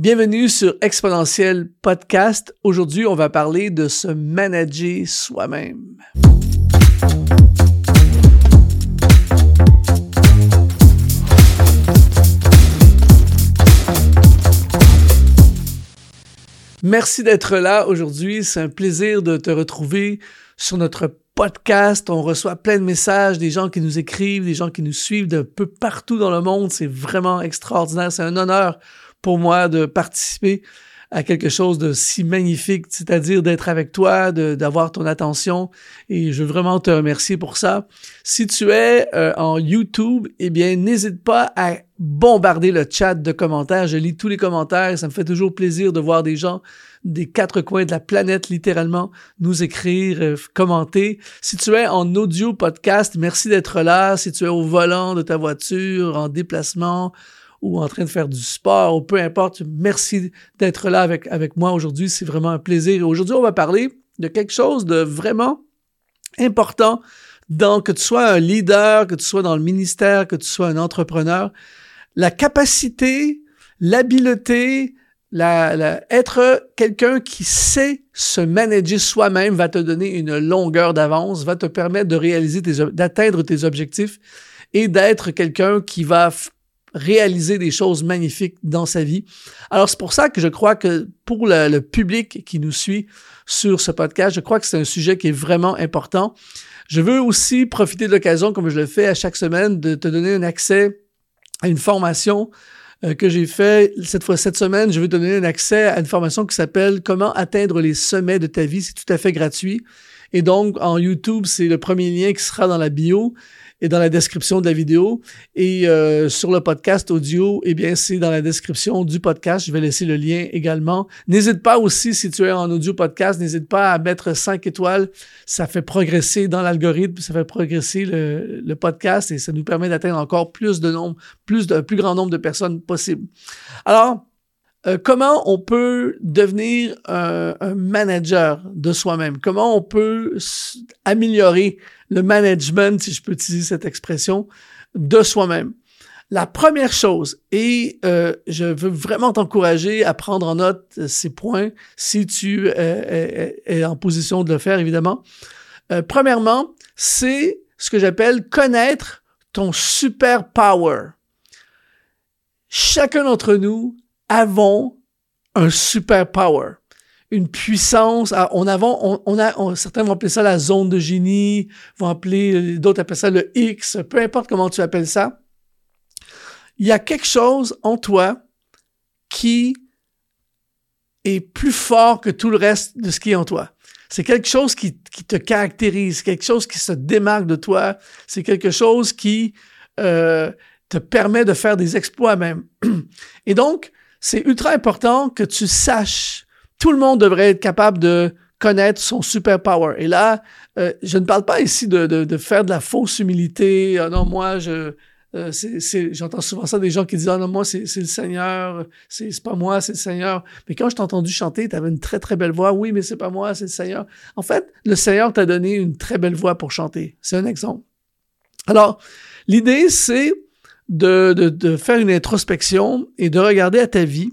Bienvenue sur Exponentiel Podcast. Aujourd'hui, on va parler de se manager soi-même. Merci d'être là aujourd'hui. C'est un plaisir de te retrouver sur notre podcast. On reçoit plein de messages, des gens qui nous écrivent, des gens qui nous suivent de peu partout dans le monde. C'est vraiment extraordinaire. C'est un honneur pour moi de participer à quelque chose de si magnifique, c'est-à-dire d'être avec toi, d'avoir ton attention. Et je veux vraiment te remercier pour ça. Si tu es euh, en YouTube, eh bien, n'hésite pas à bombarder le chat de commentaires. Je lis tous les commentaires. Ça me fait toujours plaisir de voir des gens des quatre coins de la planète, littéralement, nous écrire, euh, commenter. Si tu es en audio podcast, merci d'être là. Si tu es au volant de ta voiture, en déplacement, ou en train de faire du sport ou peu importe. Merci d'être là avec, avec moi aujourd'hui. C'est vraiment un plaisir. Aujourd'hui, on va parler de quelque chose de vraiment important dans que tu sois un leader, que tu sois dans le ministère, que tu sois un entrepreneur. La capacité, l'habileté, la, la, être quelqu'un qui sait se manager soi-même va te donner une longueur d'avance, va te permettre de réaliser tes, d'atteindre tes objectifs et d'être quelqu'un qui va réaliser des choses magnifiques dans sa vie. Alors c'est pour ça que je crois que pour le, public qui nous suit sur ce podcast, je crois que c'est un sujet qui est vraiment important. Je veux aussi profiter de l'occasion, comme je le fais à chaque semaine, de te donner un accès à une formation euh, que j'ai fait cette fois cette semaine. Je vais te donner un accès à une formation qui s'appelle Comment atteindre les sommets de ta vie. C'est tout à fait gratuit. Et donc, en YouTube, c'est le premier lien qui sera dans la bio et dans la description de la vidéo. Et euh, sur le podcast audio, eh bien, c'est dans la description du podcast. Je vais laisser le lien également. N'hésite pas aussi, si tu es en audio podcast, n'hésite pas à mettre 5 étoiles. Ça fait progresser dans l'algorithme, ça fait progresser le, le, podcast et ça nous permet d'atteindre encore plus de nombre, plus d'un plus grand nombre de personnes possible. Alors, euh, comment on peut devenir un, manager de soi-même? Comment on peut améliorer le management, si je peux utiliser cette expression, de soi-même? La première chose, et euh, je veux vraiment t'encourager à prendre en note ces points si tu es, en position de le faire, évidemment. Euh, premièrement, c'est ce que j'appelle connaître ton super power. Chacun d'entre nous avons un super power, une puissance. On, on, a, certains vont appeler ça la zone de génie, vont appeler, d'autres appellent ça le X, peu importe comment tu appelles ça. Il y a quelque chose en toi qui est plus fort que tout le reste de ce qui est en toi. C'est quelque chose qui, qui, te caractérise, quelque chose qui se démarque de toi. C'est quelque chose qui euh, te permet de faire des exploits même. Et donc, c'est ultra important que tu saches. Tout le monde devrait être capable de connaître son super power. Et là, euh, je ne parle pas ici de, de, de, faire de la fausse humilité. Ah non, moi, je, euh, j'entends souvent ça des gens qui disent ah non moi c'est, le Seigneur, c'est pas moi, c'est le Seigneur. Mais quand je t'ai entendu chanter, tu avais une très très belle voix. Oui, mais c'est pas moi, c'est le Seigneur. En fait, le Seigneur t'a donné une très belle voix pour chanter. C'est un exemple. Alors, l'idée c'est de, de, de faire une introspection et de regarder à ta vie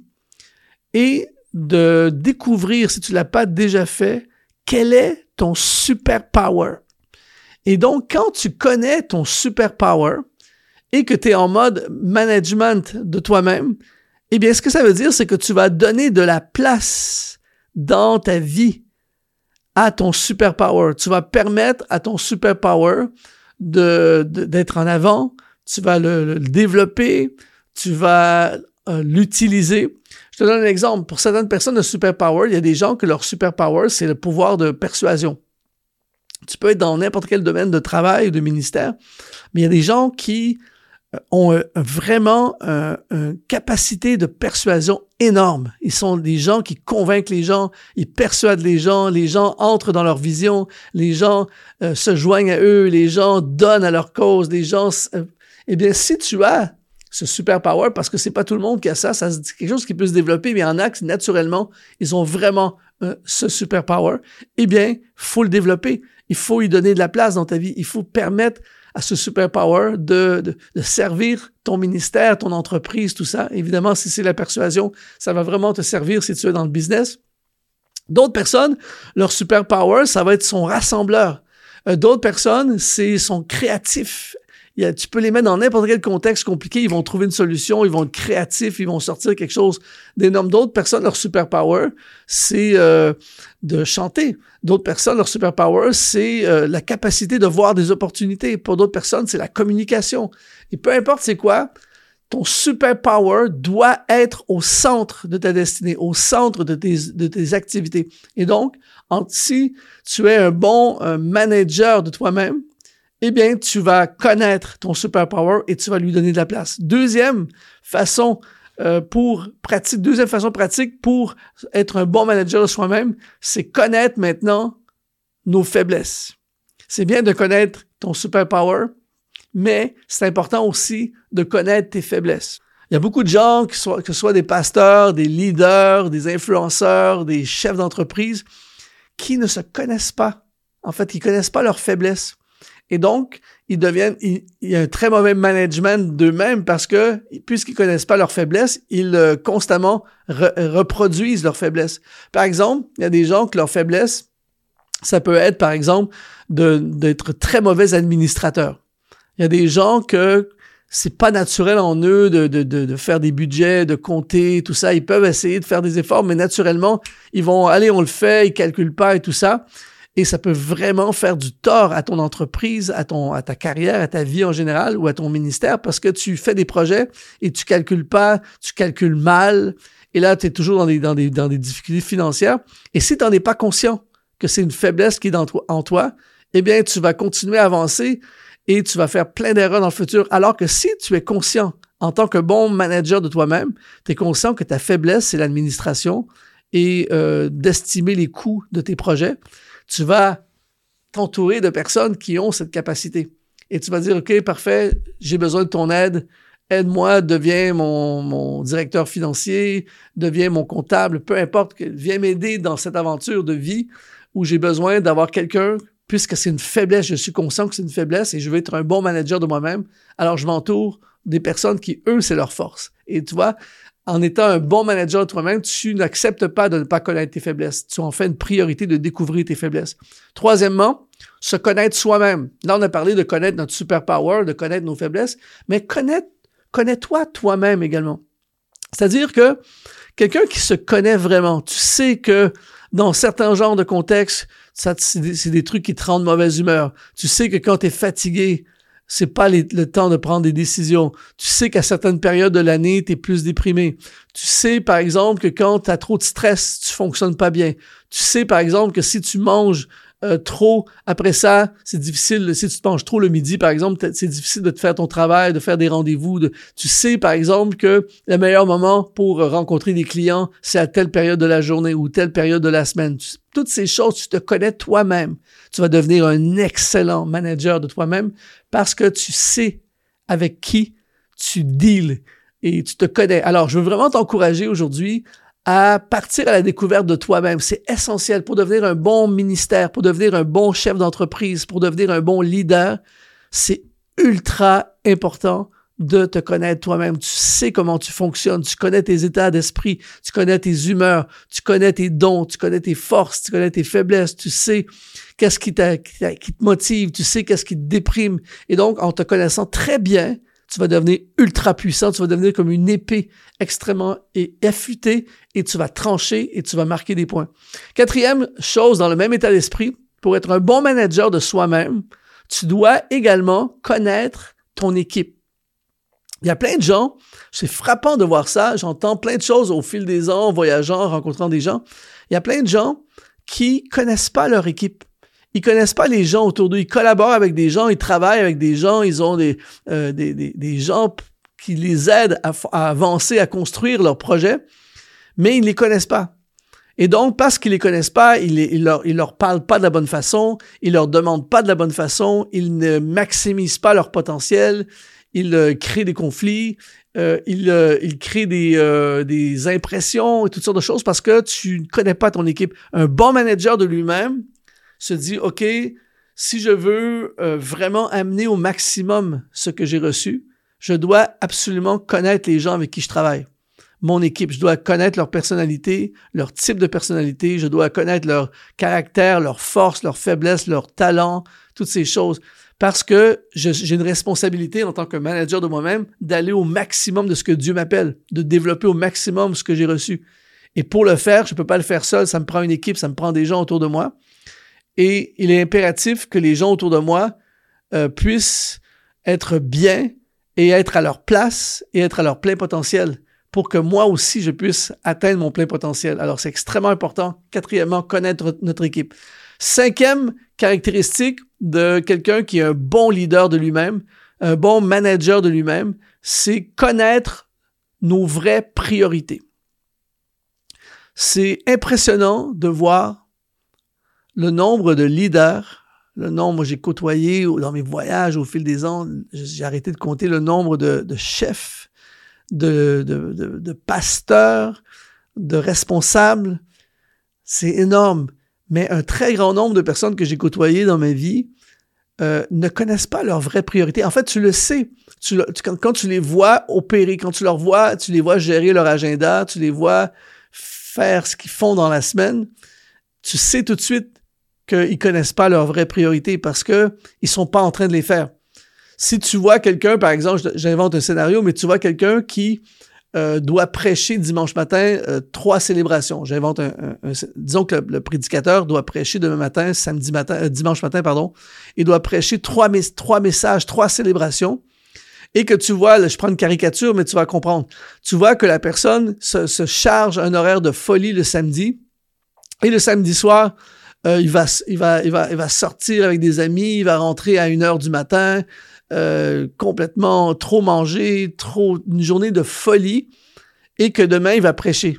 et de découvrir, si tu l'as pas déjà fait, quel est ton super power. Et donc, quand tu connais ton super power et que tu es en mode management de toi-même, eh bien, ce que ça veut dire, c'est que tu vas donner de la place dans ta vie à ton super power. Tu vas permettre à ton super power de, d'être en avant, tu vas le, développer, tu vas euh, l'utiliser. Je te donne un exemple. Pour certaines personnes de superpower, il y a des gens que leur superpower, c'est le pouvoir de persuasion. Tu peux être dans n'importe quel domaine de travail ou de ministère, mais il y a des gens qui euh, ont euh, vraiment une capacité de persuasion énorme. Ils sont des gens qui convainquent les gens, ils persuadent les gens, les gens entrent dans leur vision, les gens se joignent à eux, les gens donnent à leur cause, les gens eh bien, si tu as ce super power, parce que c'est pas tout le monde qui a ça, ça c'est quelque chose qui peut se développer, mais en a qui, naturellement, ils ont vraiment euh, ce super power, eh bien, faut le développer. Il faut y donner de la place dans ta vie. Il faut permettre à ce superpower de servir ton ministère, ton entreprise, tout ça. Évidemment, si c'est la persuasion, ça va vraiment te servir si tu es dans le business. D'autres personnes, leur superpower, ça va être son rassembleur. Euh, d'autres personnes, c'est son créatif. Il tu peux les mettre dans n'importe quel contexte compliqué, ils vont trouver une solution, ils vont être créatifs, ils vont sortir quelque chose d'énorme. D'autres personnes, leur superpower, c'est euh, de chanter. D'autres personnes, leur superpower, c'est euh, la capacité de voir des opportunités. Pour d'autres personnes, c'est la communication. Et peu importe c'est quoi, ton superpower doit être au centre de ta destinée, au centre de tes, de tes activités. Et donc, si tu es un bon manager de toi-même, eh bien, tu vas connaître ton superpower et tu vas lui donner de la place. Deuxième façon euh, pour pratique, deuxième façon pratique pour être un bon manager de soi-même, c'est connaître maintenant nos faiblesses. C'est bien de connaître ton superpower, mais c'est important aussi de connaître tes faiblesses. Il y a beaucoup de gens, que ce soit des pasteurs, des leaders, des influenceurs, des chefs d'entreprise, qui ne se connaissent pas. En fait, ils connaissent pas leurs faiblesses. Et donc, ils deviennent, il, y a un très mauvais management d'eux-mêmes parce que, puisqu'ils connaissent pas leurs faiblesses, ils euh, constamment reproduisent leurs faiblesses. Par exemple, il y a des gens que leur faiblesse, ça peut être, par exemple, d'être très mauvais administrateurs. Il y a des gens que c'est pas naturel en eux de, de, faire des budgets, de compter, tout ça. Ils peuvent essayer de faire des efforts, mais naturellement, ils vont, aller, on le fait, ils calculent pas et tout ça et ça peut vraiment faire du tort à ton entreprise, à ton à ta carrière, à ta vie en général ou à ton ministère parce que tu fais des projets et tu calcules pas, tu calcules mal. Et là tu es toujours dans des dans des dans des difficultés financières. Et si tu n'en es pas conscient que c'est une faiblesse qui est en toi, eh bien tu vas continuer à avancer et tu vas faire plein d'erreurs dans le futur. Alors que si tu es conscient en tant que bon manager de toi-même, tu es conscient que ta faiblesse c'est l'administration et euh, d'estimer les coûts de tes projets tu vas t'entourer de personnes qui ont cette capacité. Et tu vas dire, OK, parfait, j'ai besoin de ton aide. Aide-moi, deviens mon, mon, directeur financier, deviens mon comptable, peu importe, viens m'aider dans cette aventure de vie où j'ai besoin d'avoir quelqu'un, puisque c'est une faiblesse, je suis conscient que c'est une faiblesse et je veux être un bon manager de moi-même. Alors je m'entoure des personnes qui, eux, c'est leur force. Et tu vois, en étant un bon manager toi-même, tu n'acceptes pas de ne pas connaître tes faiblesses. Tu en fais une priorité de découvrir tes faiblesses. Troisièmement, se connaître soi-même. Là, on a parlé de connaître notre superpower, de connaître nos faiblesses, mais connaître, connais-toi toi-même également. C'est-à-dire que quelqu'un qui se connaît vraiment, tu sais que dans certains genres de contextes, c'est des, des, trucs qui te rendent mauvaise humeur. Tu sais que quand tu es fatigué, c'est pas le temps de prendre des décisions. Tu sais qu'à certaines périodes de l'année, tu es plus déprimé. Tu sais, par exemple, que quand tu as trop de stress, tu fonctionnes pas bien. Tu sais, par exemple, que si tu manges euh, trop. Après ça, c'est difficile. Si tu te manges trop le midi, par exemple, c'est difficile de te faire ton travail, de faire des rendez-vous. De... Tu sais, par exemple, que le meilleur moment pour rencontrer des clients, c'est à telle période de la journée ou telle période de la semaine. toutes ces choses, tu te connais toi-même. Tu vas devenir un excellent manager de toi-même parce que tu sais avec qui tu deals et tu te connais. Alors, je veux vraiment t'encourager aujourd'hui à partir à la découverte de toi-même. C'est essentiel pour devenir un bon ministère, pour devenir un bon chef d'entreprise, pour devenir un bon leader. C'est ultra important de te connaître toi-même. Tu sais comment tu fonctionnes, tu connais tes états d'esprit, tu connais tes humeurs, tu connais tes dons, tu connais tes forces, tu connais tes faiblesses, tu sais qu'est-ce qui, te motive, tu sais qu'est-ce qui te déprime. Et donc, en te connaissant très bien, tu vas devenir ultra puissant, tu vas devenir comme une épée extrêmement affûtée et tu vas trancher et tu vas marquer des points. Quatrième chose, dans le même état d'esprit, pour être un bon manager de soi-même, tu dois également connaître ton équipe. Il y a plein de gens, c'est frappant de voir ça, j'entends plein de choses au fil des ans, voyageant, rencontrant des gens. Il y a plein de gens qui connaissent pas leur équipe ils connaissent pas les gens autour d'eux. Ils collaborent avec des gens, ils travaillent avec des gens, ils ont des, euh, des, des, des, gens qui les aident à, avancer, à construire leur projet, mais ils ne les connaissent pas. Et donc, parce qu'ils les connaissent pas, ils, ils, leur, ils leur parlent pas de la bonne façon, ils leur demandent pas de la bonne façon, ils ne maximisent pas leur potentiel, ils euh, créent des conflits, euh, ils, euh, ils, créent des, euh, des impressions et toutes sortes de choses parce que tu ne connais pas ton équipe. Un bon manager de lui-même, se dit, OK, si je veux euh, vraiment amener au maximum ce que j'ai reçu, je dois absolument connaître les gens avec qui je travaille. Mon équipe, je dois connaître leur personnalité, leur type de personnalité, je dois connaître leur caractère, leurs forces, leurs faiblesses, leurs talents, toutes ces choses. Parce que j'ai une responsabilité en tant que manager de moi-même d'aller au maximum de ce que Dieu m'appelle, de développer au maximum ce que j'ai reçu. Et pour le faire, je ne peux pas le faire seul, ça me prend une équipe, ça me prend des gens autour de moi. Et il est impératif que les gens autour de moi euh, puissent être bien et être à leur place et être à leur plein potentiel pour que moi aussi je puisse atteindre mon plein potentiel. Alors c'est extrêmement important. Quatrièmement, connaître notre équipe. Cinquième caractéristique de quelqu'un qui est un bon leader de lui-même, un bon manager de lui-même, c'est connaître nos vraies priorités. C'est impressionnant de voir le nombre de leaders, le nombre, j'ai côtoyé dans mes voyages au fil des ans, j'ai arrêté de compter le nombre de, chefs, de, de, pasteurs, de responsables. C'est énorme. Mais un très grand nombre de personnes que j'ai côtoyées dans ma vie euh, ne connaissent pas leurs vraies priorités. En fait, tu le sais. Tu, quand, quand, tu les vois opérer, quand tu leur vois, tu les vois gérer leur agenda, tu les vois faire ce qu'ils font dans la semaine, tu sais tout de suite qu'ils connaissent pas leurs vraies priorités parce que ils sont pas en train de les faire. Si tu vois quelqu'un, par exemple, j'invente un scénario, mais tu vois quelqu'un qui euh, doit prêcher dimanche matin euh, trois célébrations. J'invente un, disons que le, prédicateur doit prêcher demain matin, samedi matin, euh, dimanche matin, pardon, il doit prêcher trois, trois messages, trois célébrations et que tu vois, là, je prends une caricature, mais tu vas comprendre. Tu vois que la personne se, se charge un horaire de folie le samedi, et le samedi soir, euh, il, va, sortir avec des amis, il va rentrer à une heure du matin, euh, complètement trop mangé, trop une journée de folie, et que demain, il va prêcher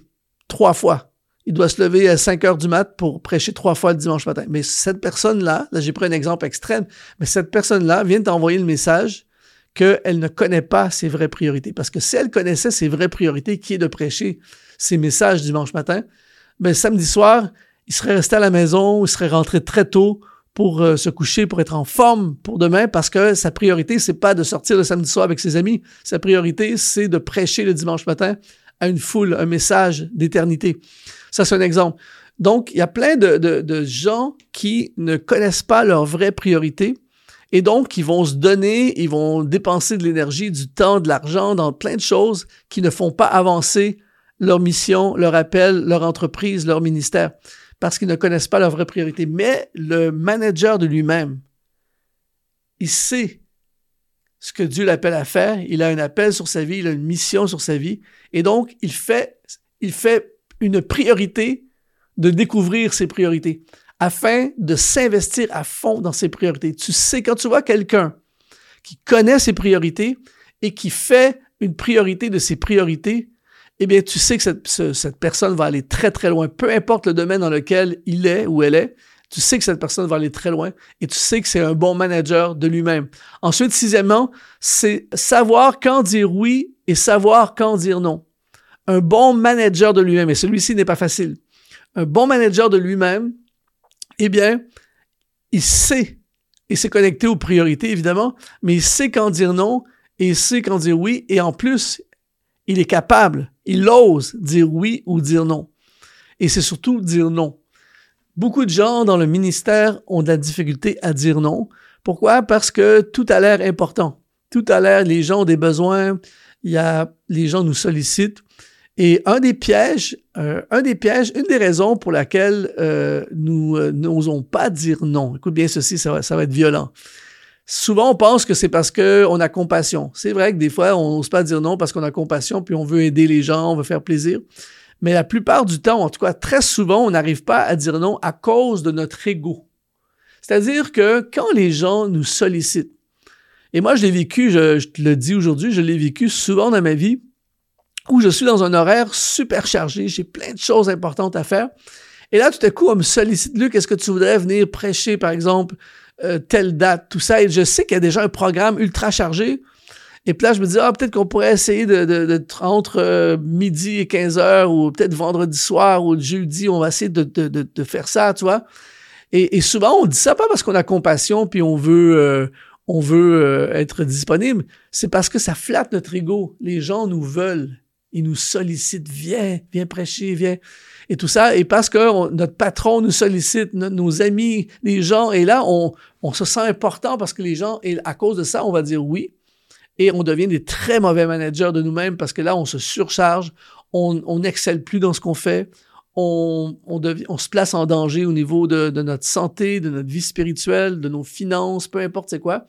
trois fois. Il doit se lever à 5 heures du mat pour prêcher trois fois le dimanche matin. Mais cette personne-là, là, j'ai pris un exemple extrême, mais cette personne-là vient t'envoyer le message qu'elle ne connaît pas ses vraies priorités. Parce que si elle connaissait ses vraies priorités, qui est de prêcher ses messages dimanche matin, ben, samedi soir, il serait resté à la maison, il serait rentré très tôt pour euh, se coucher, pour être en forme pour demain, parce que sa priorité, c'est pas de sortir le samedi soir avec ses amis. Sa priorité, c'est de prêcher le dimanche matin à une foule, un message d'éternité. Ça, c'est un exemple. Donc, il y a plein de, gens qui ne connaissent pas leurs vraies priorités et donc, ils vont se donner, ils vont dépenser de l'énergie, du temps, de l'argent dans plein de choses qui ne font pas avancer leur mission, leur appel, leur entreprise, leur ministère, parce qu'ils ne connaissent pas leurs vraies priorités. Mais le manager de lui-même, il sait ce que Dieu l'appelle à faire, il a un appel sur sa vie, il a une mission sur sa vie, et donc il fait, il fait une priorité de découvrir ses priorités afin de s'investir à fond dans ses priorités. Tu sais, quand tu vois quelqu'un qui connaît ses priorités et qui fait une priorité de ses priorités, eh bien, tu sais que cette, cette, personne va aller très, très loin. Peu importe le domaine dans lequel il est ou elle est, tu sais que cette personne va aller très loin et tu sais que c'est un bon manager de lui-même. Ensuite, sixièmement, c'est savoir quand dire oui et savoir quand dire non. Un bon manager de lui-même, et celui-ci n'est pas facile. Un bon manager de lui-même, eh bien, il sait, et s'est connecté aux priorités, évidemment, mais il sait quand dire non, et il sait quand dire oui, et en plus, il est capable, il ose dire oui ou dire non. Et c'est surtout dire non. Beaucoup de gens dans le ministère ont de la difficulté à dire non. Pourquoi? Parce que tout a l'air important. Tout a l'air, les gens ont des besoins, il y a, les gens nous sollicitent. Et un des pièges, euh, un des pièges, une des raisons pour laquelle euh, nous euh, n'osons pas dire non. Écoute bien ceci, ça va, ça va être violent. Souvent, on pense que c'est parce qu'on a compassion. C'est vrai que des fois, on n'ose pas dire non parce qu'on a compassion, puis on veut aider les gens, on veut faire plaisir. Mais la plupart du temps, en tout cas très souvent, on n'arrive pas à dire non à cause de notre ego. C'est-à-dire que quand les gens nous sollicitent, et moi je l'ai vécu, je, te le dis aujourd'hui, je l'ai vécu souvent dans ma vie, où je suis dans un horaire super chargé, j'ai plein de choses importantes à faire. Et là, tout à coup, on me sollicite, Luc, est-ce que tu voudrais venir prêcher, par exemple, euh, telle date, tout ça. Et je sais qu'il y a déjà un programme ultra chargé. Et puis là, je me dis, ah, peut-être qu'on pourrait essayer de, de, de entre euh, midi et 15 heures, ou peut-être vendredi soir ou jeudi, on va essayer de, de, de, faire ça, tu vois. Et, souvent, on dit ça pas parce qu'on a compassion puis on veut, euh, on veut être disponible. C'est parce que ça flatte notre ego. Les gens nous veulent. Ils nous sollicitent. Viens, viens prêcher, viens. Et tout ça. Et parce que notre patron nous sollicite, nos amis, les gens. Et là, on, se sent important parce que les gens, et à cause de ça, on va dire oui. Et on devient des très mauvais managers de nous-mêmes parce que là, on se surcharge. On n'excelle plus dans ce qu'on fait on, on, se place en danger au niveau de, notre santé, de notre vie spirituelle, de nos finances, peu importe c'est quoi,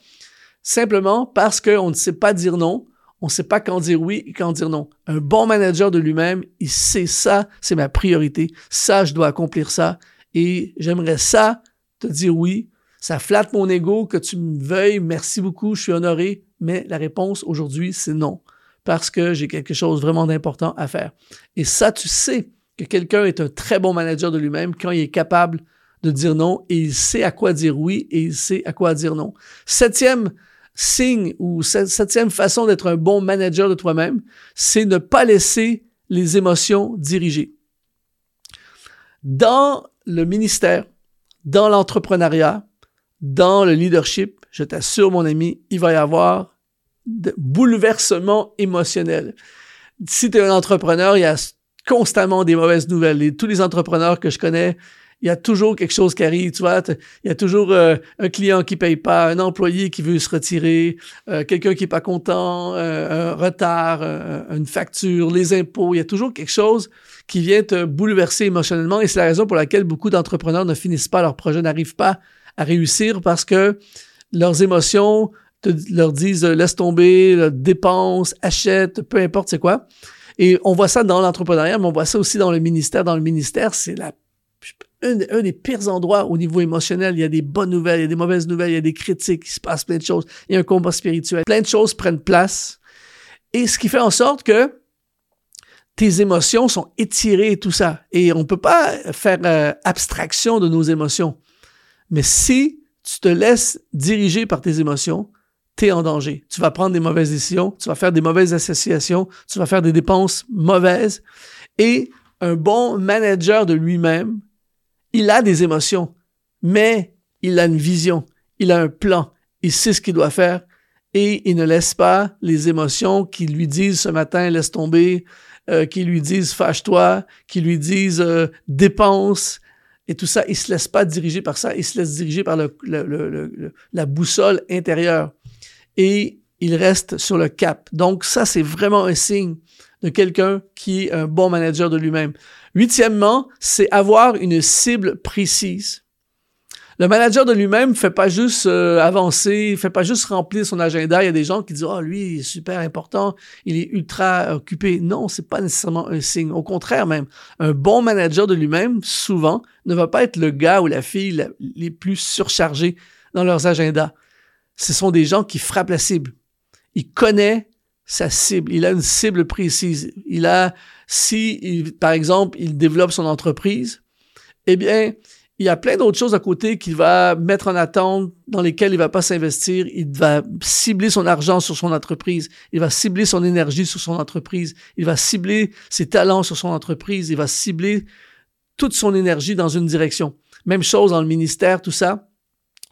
simplement parce qu'on ne sait pas dire non, on ne sait pas quand dire oui et quand dire non. Un bon manager de lui-même, il sait ça, c'est ma priorité, ça, je dois accomplir ça, et j'aimerais ça te dire oui, ça flatte mon ego que tu me veuilles, merci beaucoup, je suis honoré, mais la réponse aujourd'hui, c'est non, parce que j'ai quelque chose vraiment d'important à faire. Et ça, tu sais, que quelqu'un est un très bon manager de lui-même quand il est capable de dire non et il sait à quoi dire oui et il sait à quoi dire non. Septième signe ou septième façon d'être un bon manager de toi-même, c'est ne pas laisser les émotions diriger. Dans le ministère, dans l'entrepreneuriat, dans le leadership, je t'assure, mon ami, il va y avoir de bouleversements émotionnels. Si tu es un entrepreneur, il y a constamment des mauvaises nouvelles. Et tous les entrepreneurs que je connais, il y a toujours quelque chose qui arrive, tu vois. Il y a toujours euh, un client qui paye pas, un employé qui veut se retirer, euh, quelqu'un qui est pas content, euh, un retard, une facture, les impôts. Il y a toujours quelque chose qui vient te bouleverser émotionnellement. Et c'est la raison pour laquelle beaucoup d'entrepreneurs ne finissent pas leur projet, n'arrivent pas à réussir parce que leurs émotions leur disent laisse tomber, dépense, achète, peu importe c'est quoi. Et on voit ça dans l'entrepreneuriat, mais on voit ça aussi dans le ministère. Dans le ministère, c'est la un, des pires endroits au niveau émotionnel. Il y a des bonnes nouvelles, il y a des mauvaises nouvelles, il y a des critiques, il se passe plein de choses. Il y a un combat spirituel. Plein de choses prennent place. Et ce qui fait en sorte que tes émotions sont étirées et tout ça. Et on peut pas faire euh, abstraction de nos émotions. Mais si tu te laisses diriger par tes émotions, tu en danger. Tu vas prendre des mauvaises décisions, tu vas faire des mauvaises associations, tu vas faire des dépenses mauvaises. Et un bon manager de lui-même, il a des émotions, mais il a une vision, il a un plan, il sait ce qu'il doit faire et il ne laisse pas les émotions qui lui disent ce matin laisse tomber, euh, qui lui disent fâche-toi, qui lui disent euh, dépense et tout ça, il se laisse pas diriger par ça, il se laisse diriger par la boussole intérieure et il reste sur le cap. Donc ça, c'est vraiment un signe de quelqu'un qui est un bon manager de lui-même. Huitièmement, c'est avoir une cible précise. Le manager de lui-même fait pas juste euh, avancer, fait pas juste remplir son agenda. Il y a des gens qui disent oh lui il est super important, il est ultra occupé. Non, c'est pas nécessairement un signe. Au contraire même, un bon manager de lui-même souvent ne va pas être le gars ou la fille les plus surchargés dans leurs agendas ce sont des gens qui frappent la cible. Il connaît sa cible. Il a une cible précise. Il a, si, par exemple, il développe son entreprise, eh bien, il y a plein d'autres choses à côté qu'il va mettre en attente, dans lesquelles il va pas s'investir. Il va cibler son argent sur son entreprise. Il va cibler son énergie sur son entreprise. Il va cibler ses talents sur son entreprise. Il va cibler toute son énergie dans une direction. Même chose dans le ministère, tout ça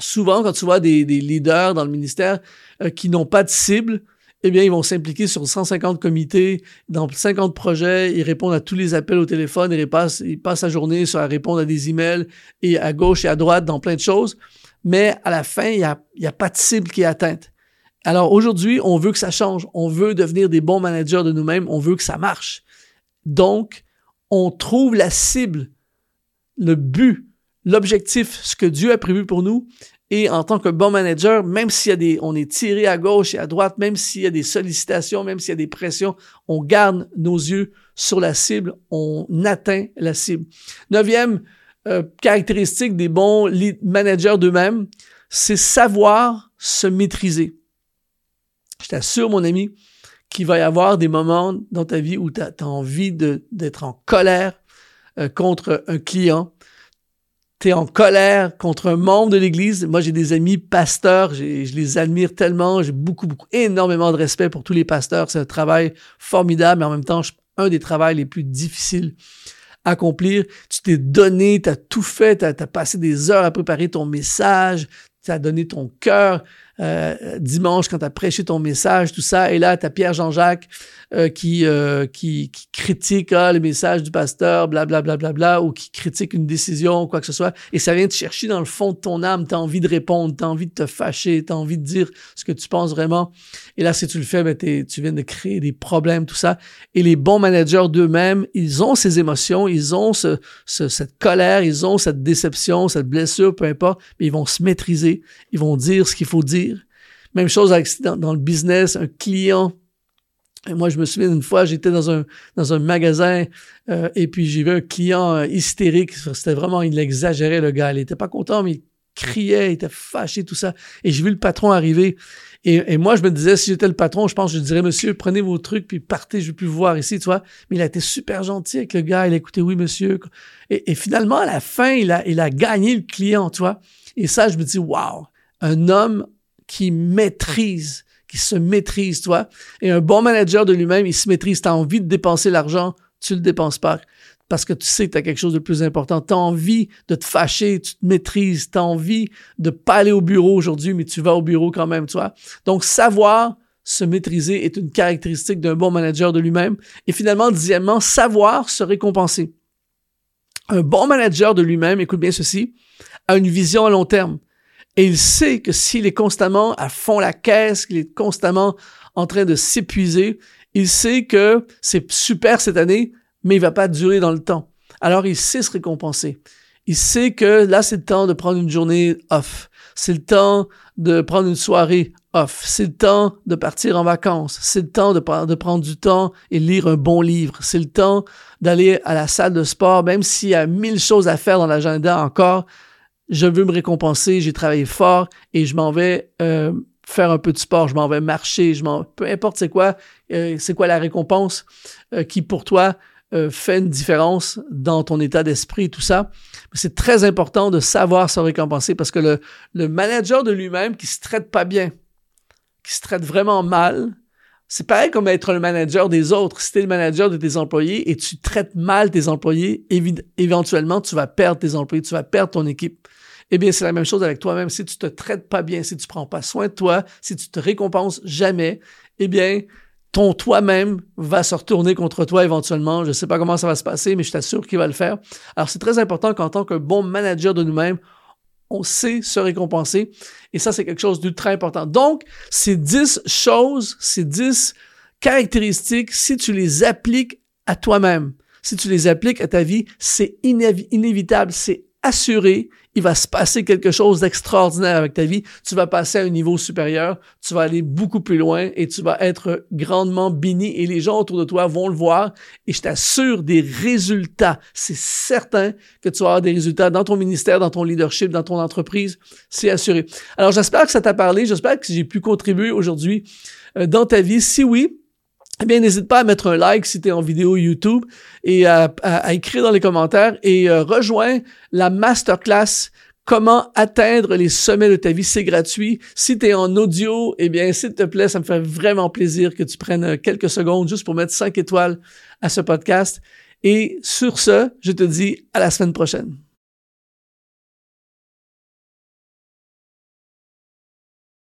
souvent, quand tu vois des, leaders dans le ministère euh, qui n'ont pas de cible, eh bien, ils vont s'impliquer sur 150 comités, dans 50 projets, ils répondent à tous les appels au téléphone, ils passent, ils passent la journée à répondre à des emails et à gauche et à droite dans plein de choses. Mais à la fin, il n'y a, a pas de cible qui est atteinte. Alors aujourd'hui, on veut que ça change. On veut devenir des bons managers de nous-mêmes. On veut que ça marche. Donc, on trouve la cible, le but l'objectif, ce que Dieu a prévu pour nous. Et en tant que bon manager, même s'il y a des, on est tiré à gauche et à droite, même s'il y a des sollicitations, même s'il y a des pressions, on garde nos yeux sur la cible, on atteint la cible. Neuvième euh, caractéristique des bons managers d'eux-mêmes, c'est savoir se maîtriser. Je t'assure, mon ami, qu'il va y avoir des moments dans ta vie où tu as, envie d'être en colère euh, contre un client, tu es en colère contre un membre de l'Église. Moi, j'ai des amis pasteurs, je les admire tellement, j'ai beaucoup, beaucoup, énormément de respect pour tous les pasteurs. C'est un travail formidable, mais en même temps, un des travaux les plus difficiles accomplir. Tu t'es donné, tu as tout fait, tu as, passé des heures à préparer ton message, tu as donné ton cœur, euh, dimanche quand tu as prêché ton message, tout ça. Et là, tu as Pierre Jean-Jacques euh, qui, euh, qui, qui, critique ah, le message du pasteur, blablabla, bla, bla, bla, ou qui critique une décision quoi que ce soit. Et ça vient te chercher dans le fond de ton âme. Tu as envie de répondre, tu as envie de te fâcher, tu as envie de dire ce que tu penses vraiment. Et là, si tu le fais, ben, tu viens de créer des problèmes, tout ça. Et les bons managers d'eux-mêmes, ils ont ces émotions, ils ont ce, ce, cette colère, ils ont cette déception, cette blessure, peu importe, mais ils vont se maîtriser, ils vont dire ce qu'il faut dire même chose avec, dans, le business, un client. Et moi, je me souviens d'une fois, j'étais dans un, dans un magasin euh, et puis j'ai vu un client euh, hystérique. C'était vraiment, il exagérait le gars. Il était pas content, mais il criait, il était fâché, tout ça. Et j'ai vu le patron arriver. Et, moi, je me disais, si j'étais le patron, je pense je dirais, monsieur, prenez vos trucs, puis partez, je veux plus vous voir ici, tu vois. Mais il a été super gentil avec le gars, il a écouté, oui, monsieur. Et, et finalement, à la fin, il a, il a gagné le client, tu vois. Et ça, je me dis, waouh, un homme qui maîtrise, qui se maîtrise, toi. Et un bon manager de lui-même, il se maîtrise. Tu as envie de dépenser l'argent, tu le dépenses pas. Parce que tu sais que tu as quelque chose de plus important. Tu as envie de te fâcher, tu te maîtrises. Tu as envie de pas aller au bureau aujourd'hui, mais tu vas au bureau quand même, tu vois. Donc, savoir se maîtriser est une caractéristique d'un bon manager de lui-même. Et finalement, dixièmement, savoir se récompenser. Un bon manager de lui-même, écoute bien ceci, a une vision à long terme. Et il sait que s'il est constamment à fond la caisse, qu'il est constamment en train de s'épuiser, il sait que c'est super cette année, mais il va pas durer dans le temps. Alors il sait se récompenser. Il sait que là, c'est le temps de prendre une journée off. C'est le temps de prendre une soirée off. C'est le temps de partir en vacances. C'est le temps de, de prendre du temps et lire un bon livre. C'est le temps d'aller à la salle de sport, même s'il y a mille choses à faire dans l'agenda encore je veux me récompenser, j'ai travaillé fort et je m'en vais euh, faire un peu de sport, je m'en vais marcher, je m'en peu importe c'est quoi, euh, c'est quoi la récompense euh, qui pour toi fait une différence dans ton état d'esprit, tout ça. C'est très important de savoir se récompenser parce que le, le manager de lui-même qui se traite pas bien, qui se traite vraiment mal, c'est pareil comme être le manager des autres. Si tu es le manager de tes employés et tu traites mal tes employés, éventuellement, tu vas perdre tes employés, tu vas perdre ton équipe. Eh bien, c'est la même chose avec toi-même. Si tu te traites pas bien, si tu prends pas soin de toi, si tu te récompenses jamais, eh bien, ton toi-même va se retourner contre toi éventuellement. Je ne sais pas comment ça va se passer, mais je t'assure qu'il va le faire. Alors, c'est très important qu'en tant que bon manager de nous-mêmes, on sait se récompenser. Et ça, c'est quelque chose d'ultra important. Donc, ces dix choses, ces dix caractéristiques, si tu les appliques à toi-même, si tu les appliques à ta vie, c'est inévitable, c'est assuré, il va se passer quelque chose d'extraordinaire avec ta vie. Tu vas passer à un niveau supérieur, tu vas aller beaucoup plus loin et tu vas être grandement béni et les gens autour de toi vont le voir et je t'assure des résultats. C'est certain que tu vas avoir des résultats dans ton ministère, dans ton leadership, dans ton entreprise. C'est assuré. Alors j'espère que ça t'a parlé. J'espère que j'ai pu contribuer aujourd'hui euh, dans ta vie. Si oui, eh bien, n'hésite pas à mettre un like si tu es en vidéo YouTube et à, écrire dans les commentaires et euh, rejoins la masterclass Comment atteindre les sommets de ta vie, c'est gratuit. Si tu es en audio, eh bien, s'il te plaît, ça me fait vraiment plaisir que tu prennes euh, quelques secondes juste pour mettre 5 étoiles à ce podcast. Et sur ce, je te dis à la semaine prochaine.